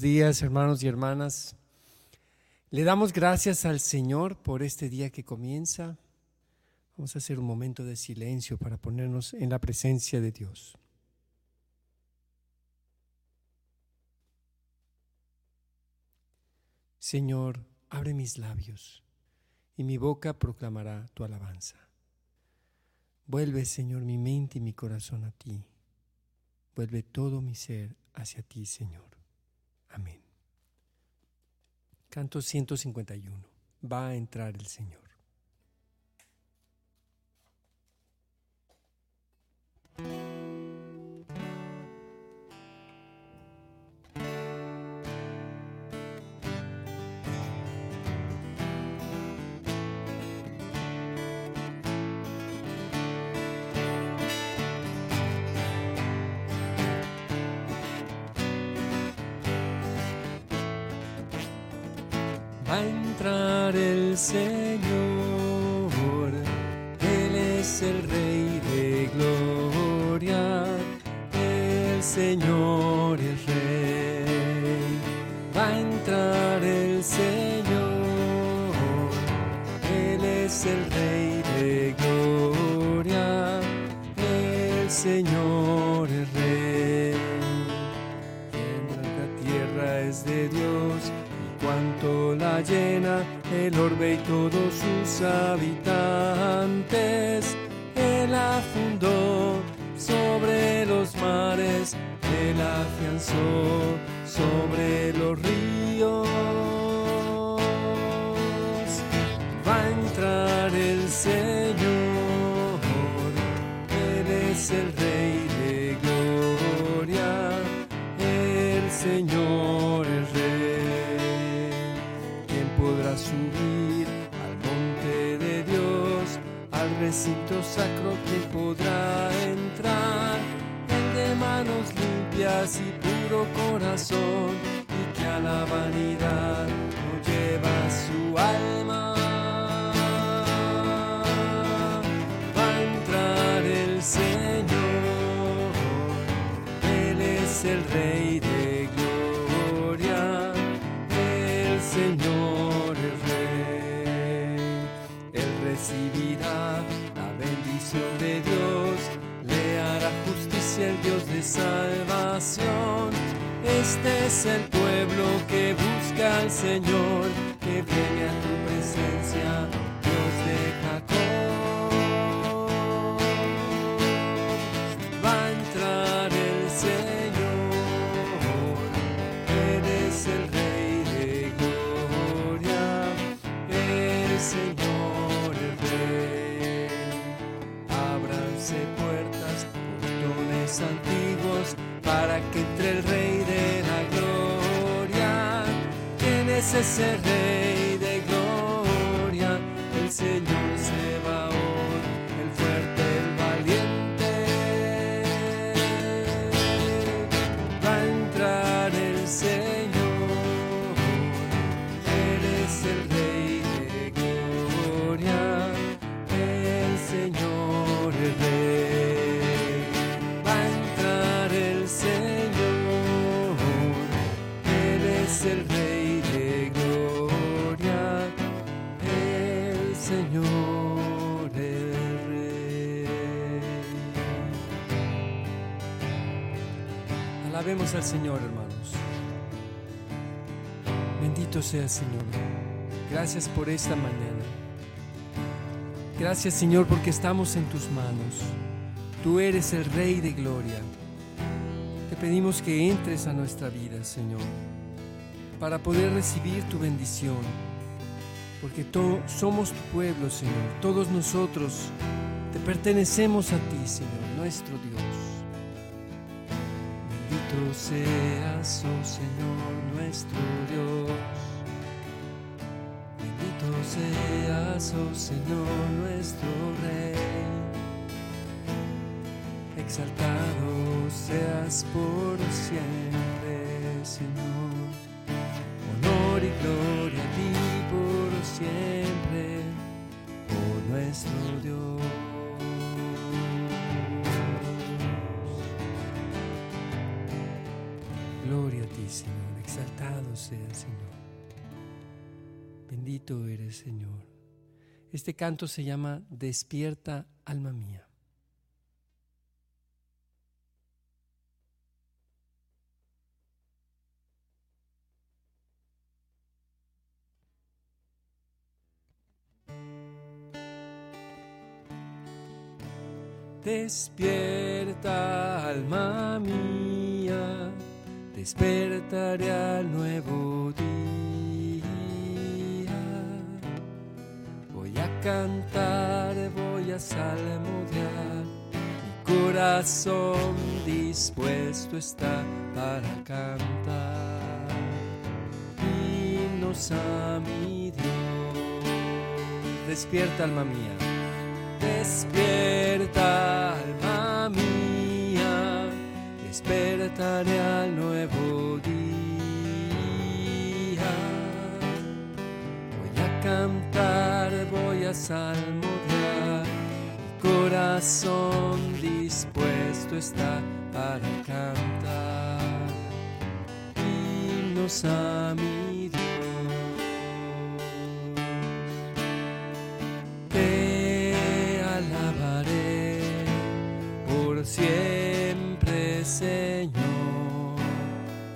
Días, hermanos y hermanas. Le damos gracias al Señor por este día que comienza. Vamos a hacer un momento de silencio para ponernos en la presencia de Dios. Señor, abre mis labios y mi boca proclamará tu alabanza. Vuelve, Señor, mi mente y mi corazón a ti. Vuelve todo mi ser hacia ti, Señor. Amén. Canto 151. Va a entrar el Señor. El Señor, Él es el Rey de gloria, el Señor y todos sus habitantes. Él la fundó sobre los mares, él afianzó sobre los ríos. Sacro que podrá entrar, el de manos limpias y puro corazón, y que a la vanidad no lleva su alma. Va a entrar el Señor, Él es el Rey de Dios, le hará justicia el Dios de salvación. Este es el pueblo que busca al Señor, que viene a tu presencia, para que entre el Rey de la gloria. ¿Quién es ese Rey de gloria? El Señor Al Señor, hermanos. Bendito sea el Señor. Gracias por esta mañana. Gracias, Señor, porque estamos en tus manos. Tú eres el Rey de gloria. Te pedimos que entres a nuestra vida, Señor, para poder recibir tu bendición. Porque somos tu pueblo, Señor. Todos nosotros te pertenecemos a ti, Señor, nuestro Dios. Bendito seas, oh Señor, nuestro Dios. Bendito seas, oh Señor, nuestro Rey. Exaltado seas por siempre, Señor. Honor y gloria a ti por siempre, oh nuestro Dios. Señor, exaltado sea, Señor. Bendito eres, Señor. Este canto se llama Despierta, alma mía. Despierta, alma mía, despertaré al nuevo día. Voy a cantar, voy a salmodiar, mi corazón dispuesto está para cantar. Himnos a mi Dios, despierta, alma mía Despierta, despertaré al nuevo día. Voy a cantar, voy a salmodiar, mi corazón dispuesto está para cantar. Himnos a mi Dios. siempre, Señor,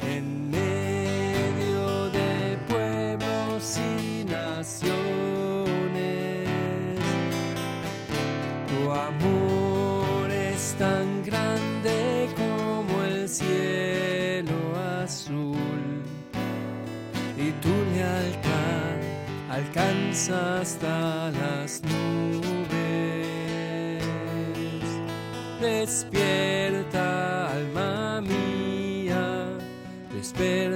en medio de pueblos y naciones. Tu amor es tan grande como el cielo azul y tu lealtad alcanza hasta las nubes. Despierta,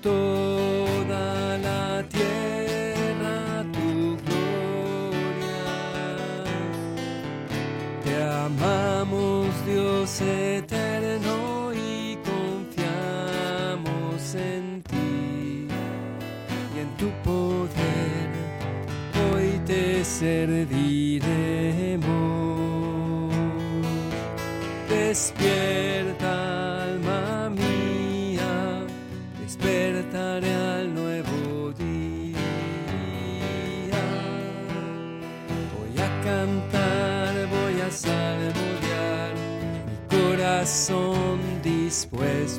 toda la tierra tu gloria. Te amamos, Dios eterno, y confiamos en ti y en tu poder. Hoy te serviremos. Despierta,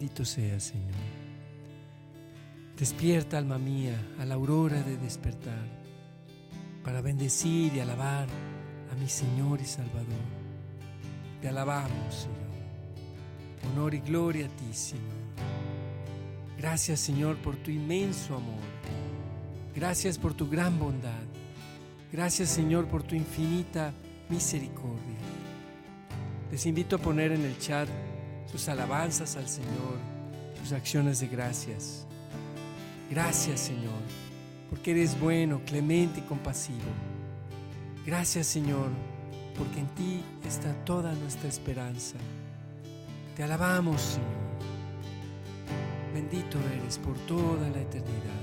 Bendito sea, Señor. Despierta, alma mía, a la aurora de despertar, para bendecir y alabar a mi Señor y Salvador. Te alabamos, Señor. Honor y gloria a ti, Señor. Gracias, Señor, por tu inmenso amor. Gracias por tu gran bondad. Gracias, Señor, por tu infinita misericordia. Les invito a poner en el chat sus alabanzas al Señor, sus acciones de gracias. Gracias, Señor, porque eres bueno, clemente y compasivo. Gracias, Señor, porque en ti está toda nuestra esperanza. Te alabamos, Señor. Bendito eres por toda la eternidad.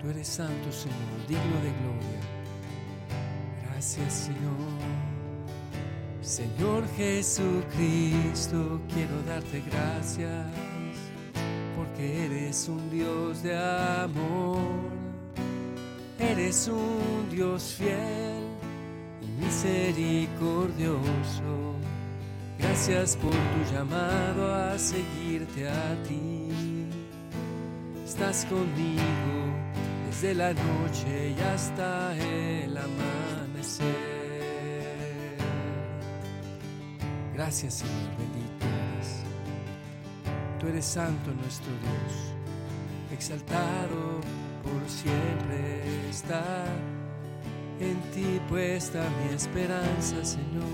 Tú eres santo, Señor, digno de gloria. Gracias, Señor. Señor Jesucristo, quiero darte gracias porque eres un Dios de amor, eres un Dios fiel y misericordioso. Gracias por tu llamado a seguirte a ti. estás conmigo desde la noche y hasta el amanecer. Gracias Señor, bendito eres. Tú eres santo nuestro Dios, exaltado por siempre está. En ti puesta mi esperanza, Señor.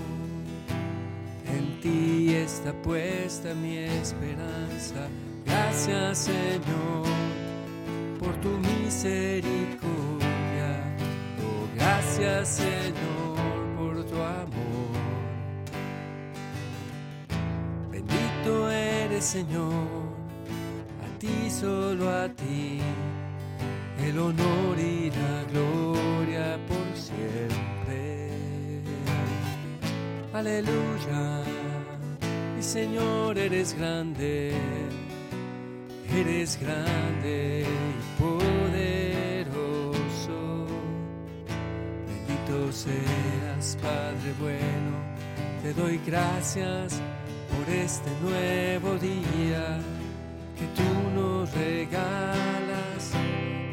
En ti está puesta mi esperanza. Gracias Señor por tu misericordia. Oh, gracias Señor Señor, a ti solo a ti, el honor y la gloria por siempre. Aleluya, mi Señor eres grande Eres grande y poderoso. Bendito seas, Padre bueno. Te doy gracias este nuevo día que tú nos regalas.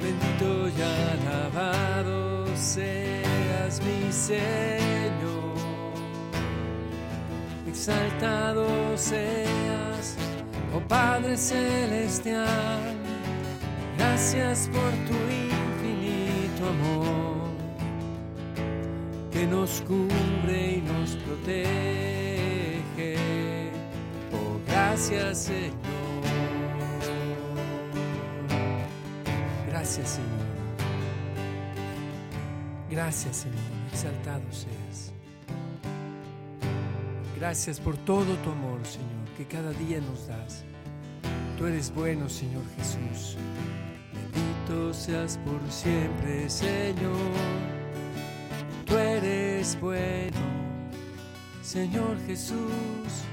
Bendito y alabado seas mi Señor. Exaltado seas Oh Padre Celestial, gracias por tu infinito amor que nos cubre y nos protege. Gracias Señor. Gracias Señor. Gracias Señor. Exaltado seas. Gracias por todo tu amor, Señor que cada día nos das. Tú eres bueno, Señor Jesús. Bendito seas por siempre, Señor. Tú eres bueno, Señor Jesús.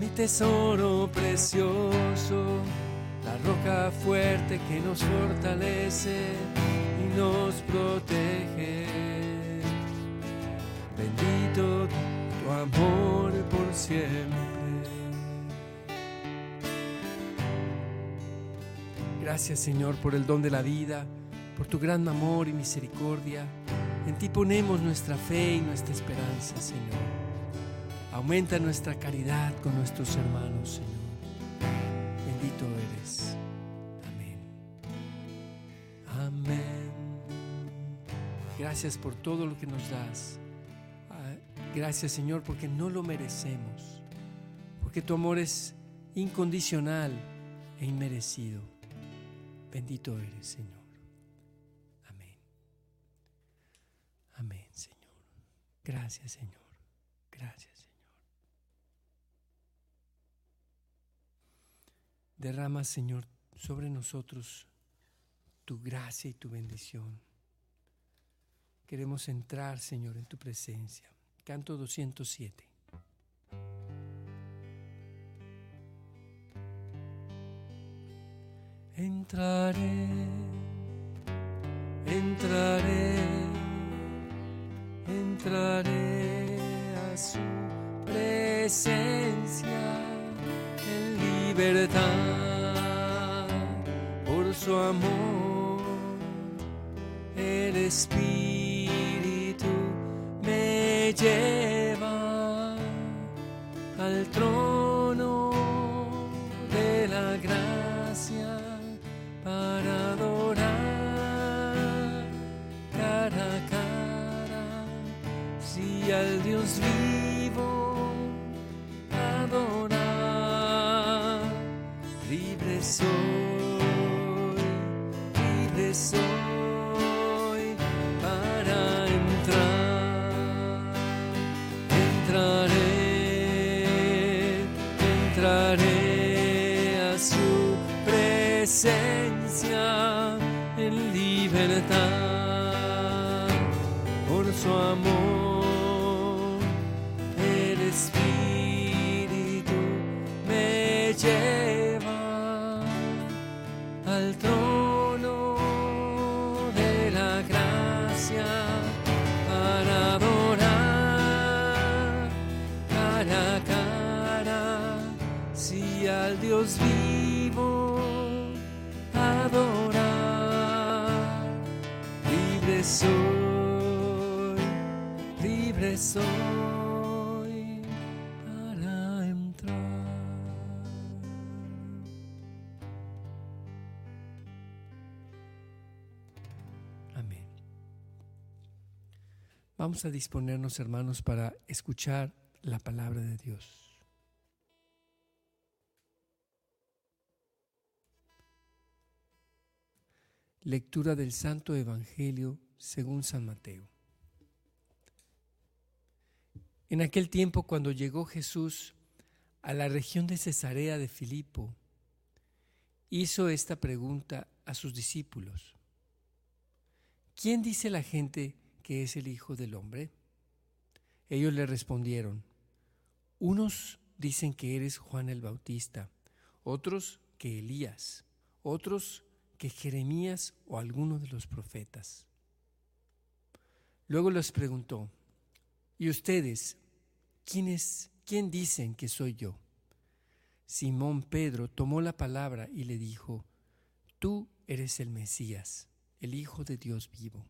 Mi tesoro precioso, la roca fuerte que nos fortalece y nos protege. Bendito tu amor por siempre. Gracias Señor por el don de la vida, por tu gran amor y misericordia. En ti ponemos nuestra fe y nuestra esperanza, Señor. Aumenta nuestra caridad con nuestros hermanos, Señor. Bendito eres. Amén. Amén. Gracias por todo lo que nos das. Ah, gracias, Señor, porque no lo merecemos. Porque tu amor es incondicional e inmerecido. Bendito eres, Señor. Amén. Amén, Señor. Gracias, Señor. Gracias, Señor. Derrama, Señor, sobre nosotros tu gracia y tu bendición. Queremos entrar, Señor, en tu presencia. Canto 207. Entraré, entraré, entraré a su presencia en por su amor. El Espíritu me lleva al trono de la gracia para adorar cara a cara, si al Dios vivo libre soy, libre soy Vamos a disponernos, hermanos, para escuchar la palabra de Dios. Lectura del Santo Evangelio según San Mateo. En aquel tiempo, cuando llegó Jesús a la región de Cesarea de Filipo, hizo esta pregunta a sus discípulos. ¿Quién dice la gente que es el Hijo del Hombre? Ellos le respondieron, unos dicen que eres Juan el Bautista, otros que Elías, otros que Jeremías o alguno de los profetas. Luego les preguntó, ¿y ustedes quién dicen que soy yo? Simón Pedro tomó la palabra y le dijo, Tú eres el Mesías, el Hijo de Dios vivo.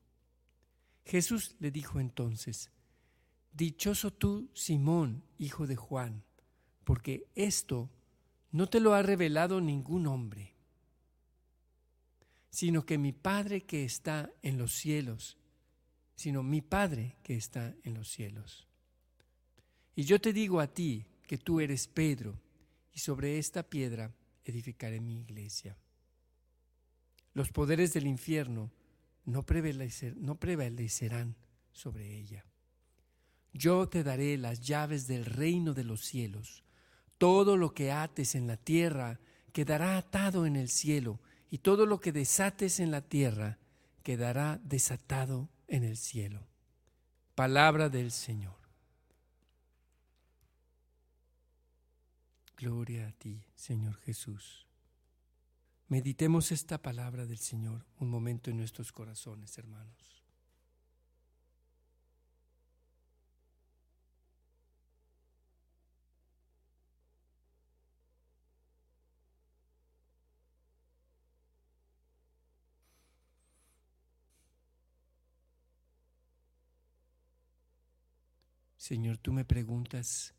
Jesús le dijo entonces, Dichoso tú, Simón, hijo de Juan, porque esto no te lo ha revelado ningún hombre sino que mi Padre que está en los cielos, sino mi Padre que está en los cielos. Y yo te digo a ti que tú eres Pedro, y sobre esta piedra edificaré mi iglesia. Los poderes del infierno no, prevalecerán sobre ella. Yo te daré las llaves del reino de los cielos. Todo lo que ates en la tierra quedará atado en el cielo y todo lo que desates en la tierra quedará desatado en el cielo. Palabra del Señor. Gloria a ti, Señor Jesús. Meditemos esta palabra del Señor un momento en nuestros corazones, hermanos. Señor, tú me preguntas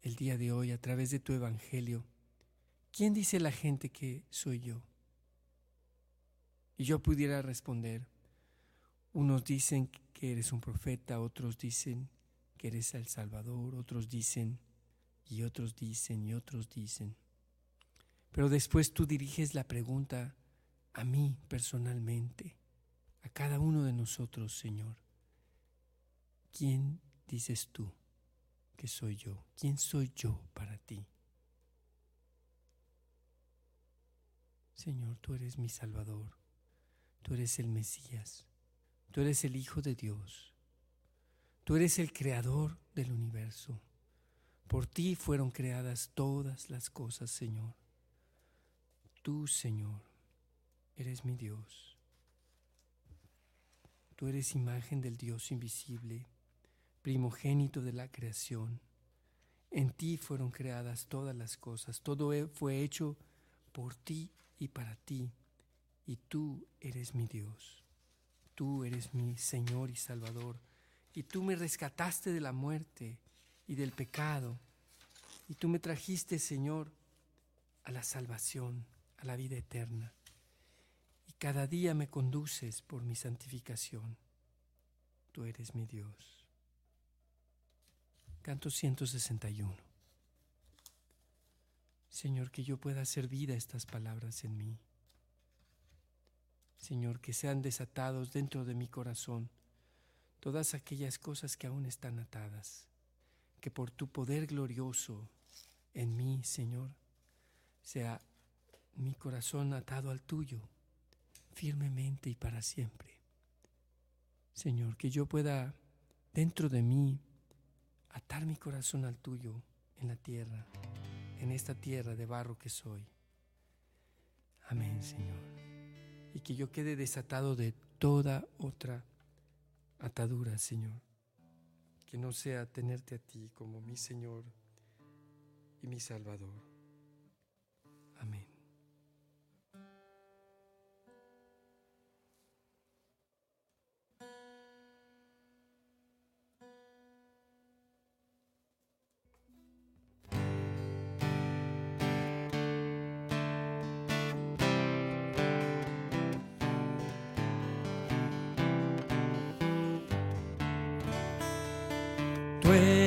el día de hoy a través de tu Evangelio, ¿quién dice la gente que soy yo? Y yo pudiera responder, unos dicen que eres un profeta, otros dicen que eres el Salvador, otros dicen, y otros dicen, y otros dicen. Pero después tú diriges la pregunta a mí personalmente, a cada uno de nosotros, Señor. ¿Quién dices tú que soy yo? ¿Quién soy yo para ti? Señor, tú eres mi Salvador, tú eres el Mesías, tú eres el Hijo de Dios, tú eres el Creador del universo. Por ti fueron creadas todas las cosas, Señor. Tú, Señor, eres mi Dios. Tú eres imagen del Dios invisible primogénito de la creación. En ti fueron creadas todas las cosas, todo e, fue hecho por ti y para ti, y tú eres mi Dios, tú eres mi Señor y Salvador, y tú me rescataste de la muerte y del pecado, y tú me trajiste, Señor, a la salvación, a la vida eterna, y cada día me conduces por mi santificación. Tú eres mi Dios. Canto 161. Señor, que yo pueda hacer vida estas palabras en mí. Señor, que sean desatados dentro de mi corazón todas aquellas cosas que aún están atadas. Que por tu poder glorioso en mí, Señor, sea mi corazón atado al tuyo, firmemente y para siempre. Señor, que yo pueda dentro de mí atar mi corazón al tuyo en la tierra, en esta tierra de barro que soy. Amén, Señor. Y que yo quede desatado de toda otra atadura, Señor. Que no sea tenerte a ti como mi Señor y mi Salvador. Amén. Tú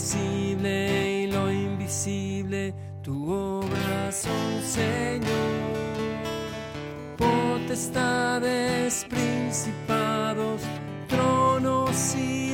visible y lo invisible, tu obra son, Señor. Potestades, principados, tronos y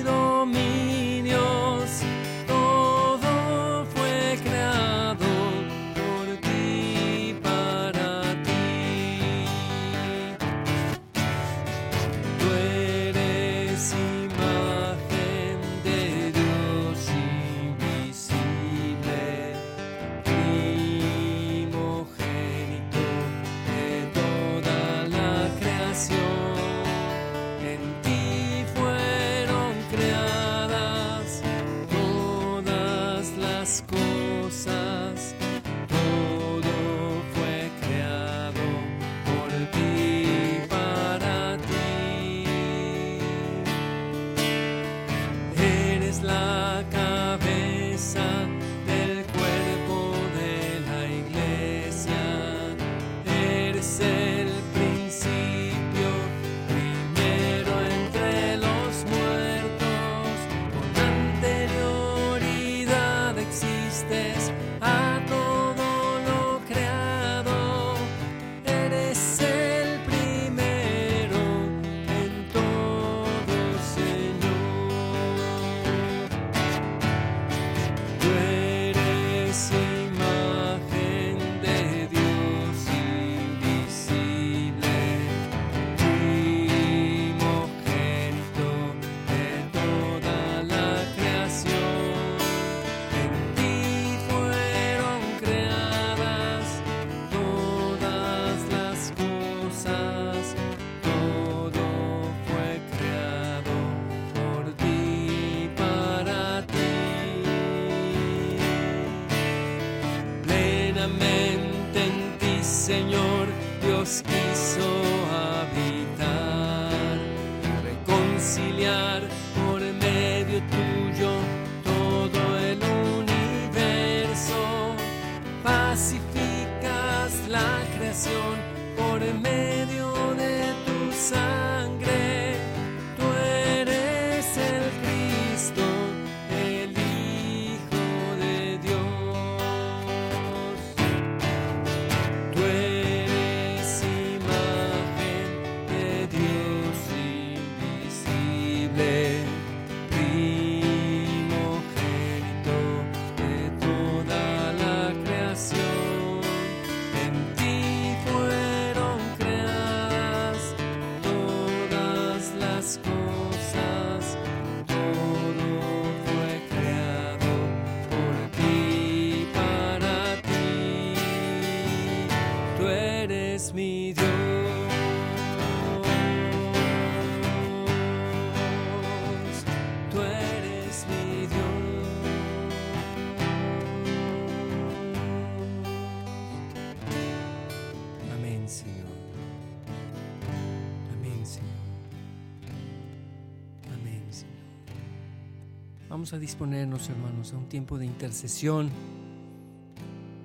Vamos a disponernos, hermanos, a un tiempo de intercesión.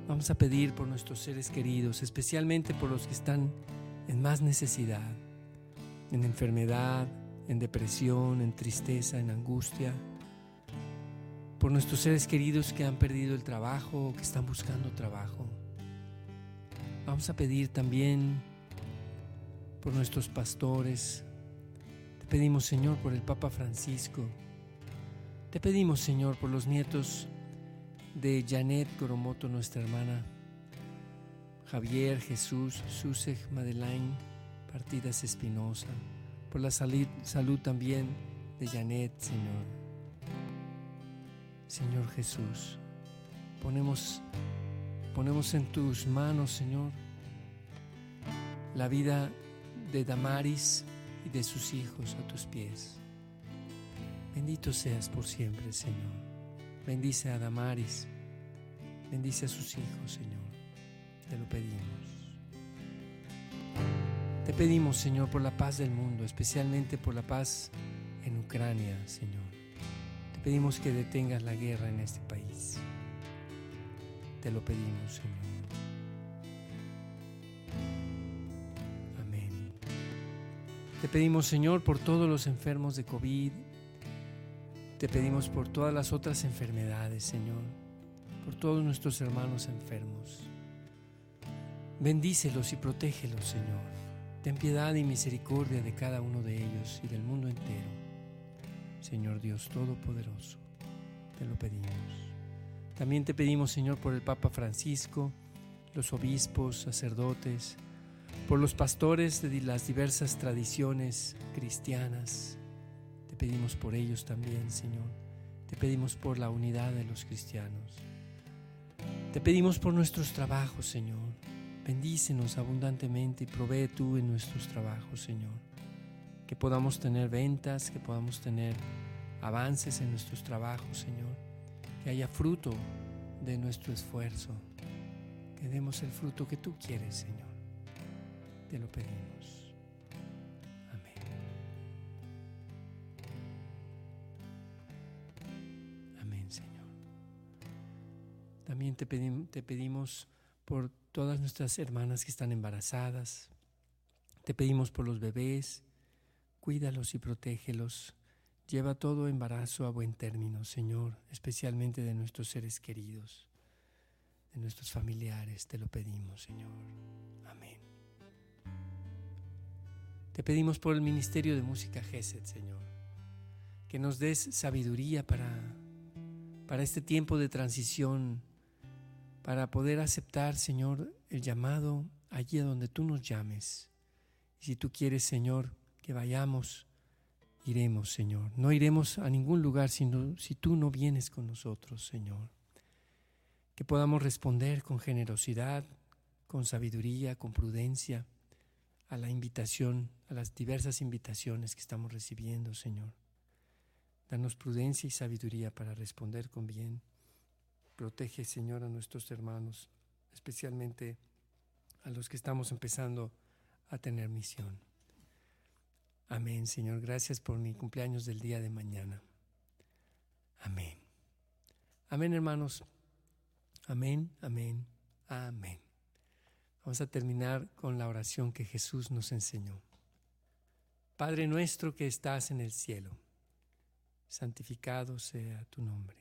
Vamos a pedir por nuestros seres queridos, especialmente por los que están en más necesidad, en enfermedad, en depresión, en tristeza, en angustia. Por nuestros seres queridos que han perdido el trabajo o que están buscando trabajo. Vamos a pedir también por nuestros pastores. Te pedimos, Señor, por el Papa Francisco. Te pedimos, Señor, por los nietos de Janet Goromoto, nuestra hermana, Javier, Jesús, Susej, Madeleine, Partidas Espinosa, por la salud, salud también de Janet, Señor. Señor Jesús, ponemos ponemos en tus manos, Señor, la vida de Damaris y de sus hijos a tus pies. Bendito seas por siempre, Señor. Bendice a Damaris, bendice a sus hijos, Señor. Te lo pedimos. Te pedimos, Señor, por la paz del mundo, especialmente por la paz en Ucrania, Señor. Te pedimos que detengas la guerra en este país. Te lo pedimos, Señor. Amén. Te pedimos, Señor, por todos los enfermos de COVID. Te pedimos por todas las otras enfermedades, Señor. Por todos nuestros hermanos enfermos. Bendícelos y protégelos, Señor. Ten piedad y misericordia de cada uno de ellos y del mundo entero. Señor Dios Todopoderoso, te lo pedimos. También te pedimos, Señor, por el Papa Francisco, los obispos, sacerdotes, por los pastores de las diversas tradiciones cristianas. Pedimos por ellos también, Señor. Te pedimos por la unidad de los cristianos. Te pedimos por nuestros trabajos, Señor. Bendícenos abundantemente y provee tú en nuestros trabajos, Señor. Que podamos tener ventas, que podamos tener avances en nuestros trabajos, Señor que haya fruto de nuestro esfuerzo, que demos el fruto que tú quieres, Señor. Te lo pedimos. También te, pedimos por todas nuestras hermanas que están embarazadas. Te pedimos por los bebés. Cuídalos y protégelos Lleva todo embarazo a buen término, Señor, especialmente de nuestros seres queridos, de nuestros familiares, te lo pedimos, Señor. Amén. Te pedimos por el Ministerio de Música GESED, Señor, que nos des sabiduría para, para este tiempo de transición, para poder aceptar, Señor, el llamado allí a donde tú nos llames. Y si tú quieres, Señor, que vayamos, iremos, Señor. No iremos a ningún lugar sino, si tú no vienes con nosotros, Señor. Que podamos responder con generosidad, con sabiduría, con prudencia a la invitación, a las diversas invitaciones que estamos recibiendo, Señor. Danos prudencia y sabiduría para responder con bien. Protege, Señor, a nuestros hermanos, especialmente a los que estamos empezando a tener misión. Amén, Señor. Gracias por mi cumpleaños del día de mañana. Amén. Amén, hermanos. Amén, amén, amén. Vamos a terminar con la oración que Jesús nos enseñó. Padre nuestro que estás en el cielo, santificado sea tu nombre.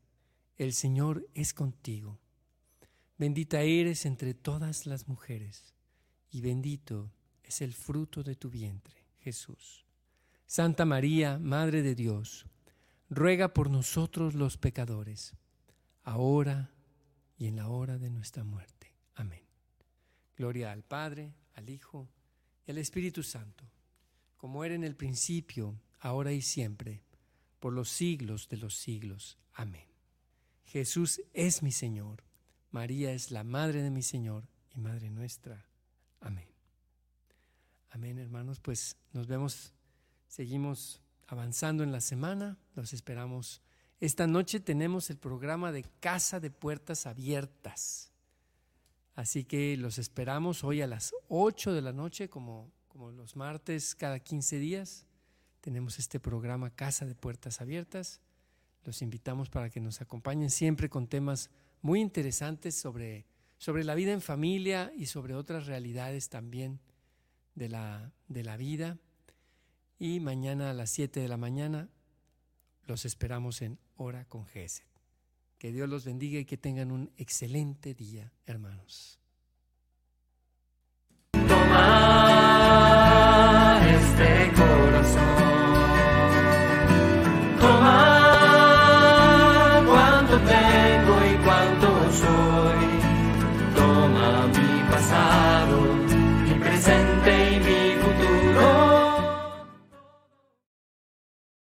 el Señor es contigo. Bendita eres entre todas las mujeres, y bendito es el fruto de tu vientre, Jesús. Santa María, Madre de Dios, ruega por nosotros los pecadores, ahora y en la hora de nuestra muerte. Amén. Gloria al Padre, al Hijo y al Espíritu Santo, como era en el principio, ahora y siempre, por los siglos de los siglos. Amén. Jesús es mi Señor, María es la Madre de mi Señor y Madre nuestra. Amén. Amén, hermanos, pues nos vemos Seguimos avanzando en la semana, los esperamos. Esta noche tenemos el programa de Casa de Puertas Abiertas. Así que los esperamos hoy a las 8 de la noche, como, como los martes cada 15 días. Tenemos este programa Casa de Puertas Abiertas los invitamos para que nos acompañen siempre con temas muy interesantes sobre, sobre la vida en familia y sobre otras realidades también de la, de la vida. Y mañana a las 7 de la mañana los esperamos en Hora con Geset. Que Dios los bendiga y que tengan un excelente día, hermanos. Toma este corazón.